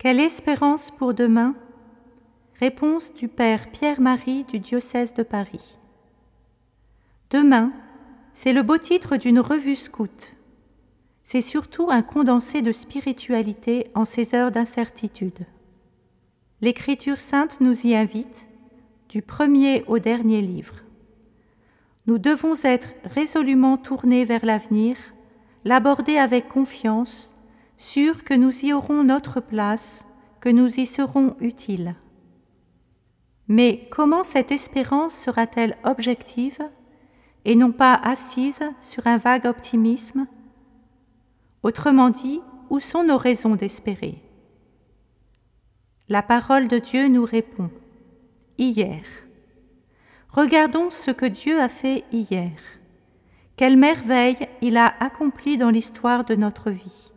Quelle espérance pour demain? Réponse du Père Pierre-Marie du diocèse de Paris. Demain, c'est le beau titre d'une revue scout. C'est surtout un condensé de spiritualité en ces heures d'incertitude. L'Écriture sainte nous y invite, du premier au dernier livre. Nous devons être résolument tournés vers l'avenir, l'aborder avec confiance, sûrs que nous y aurons notre place, que nous y serons utiles. Mais comment cette espérance sera-t-elle objective et non pas assise sur un vague optimisme? Autrement dit, où sont nos raisons d'espérer? La parole de Dieu nous répond. Hier. Regardons ce que Dieu a fait hier. Quelle merveille il a accompli dans l'histoire de notre vie.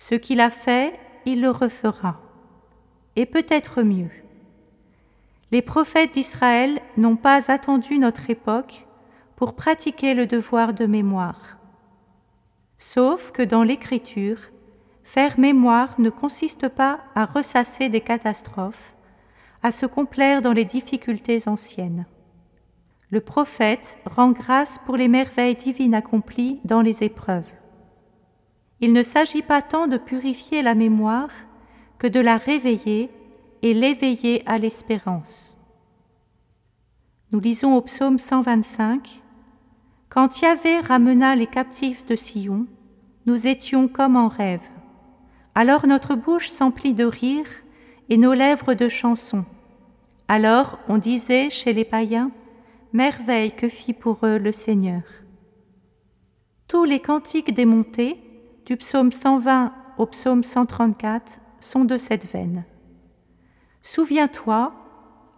Ce qu'il a fait, il le refera. Et peut-être mieux. Les prophètes d'Israël n'ont pas attendu notre époque pour pratiquer le devoir de mémoire. Sauf que dans l'Écriture, faire mémoire ne consiste pas à ressasser des catastrophes, à se complaire dans les difficultés anciennes. Le prophète rend grâce pour les merveilles divines accomplies dans les épreuves. Il ne s'agit pas tant de purifier la mémoire que de la réveiller et l'éveiller à l'espérance. Nous lisons au psaume 125 Quand Yahvé ramena les captifs de Sion, nous étions comme en rêve. Alors notre bouche s'emplit de rire et nos lèvres de chansons. Alors on disait chez les païens Merveille que fit pour eux le Seigneur. Tous les cantiques des montées, du psaume 120 au psaume 134, sont de cette veine. Souviens-toi,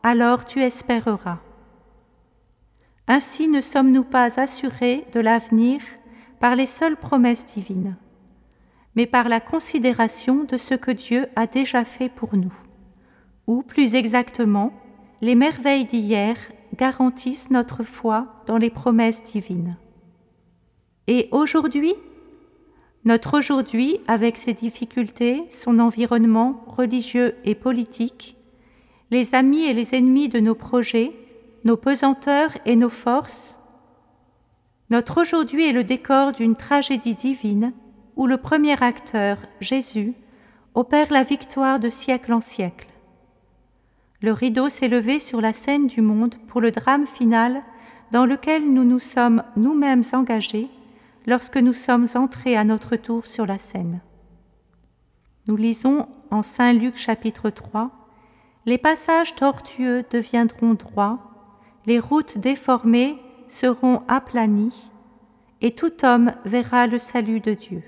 alors tu espéreras. Ainsi ne sommes-nous pas assurés de l'avenir par les seules promesses divines, mais par la considération de ce que Dieu a déjà fait pour nous, ou plus exactement, les merveilles d'hier garantissent notre foi dans les promesses divines. Et aujourd'hui, notre aujourd'hui, avec ses difficultés, son environnement religieux et politique, les amis et les ennemis de nos projets, nos pesanteurs et nos forces, notre aujourd'hui est le décor d'une tragédie divine où le premier acteur, Jésus, opère la victoire de siècle en siècle. Le rideau s'est levé sur la scène du monde pour le drame final dans lequel nous nous sommes nous-mêmes engagés lorsque nous sommes entrés à notre tour sur la scène. Nous lisons en Saint Luc chapitre 3, Les passages tortueux deviendront droits, les routes déformées seront aplanies, et tout homme verra le salut de Dieu.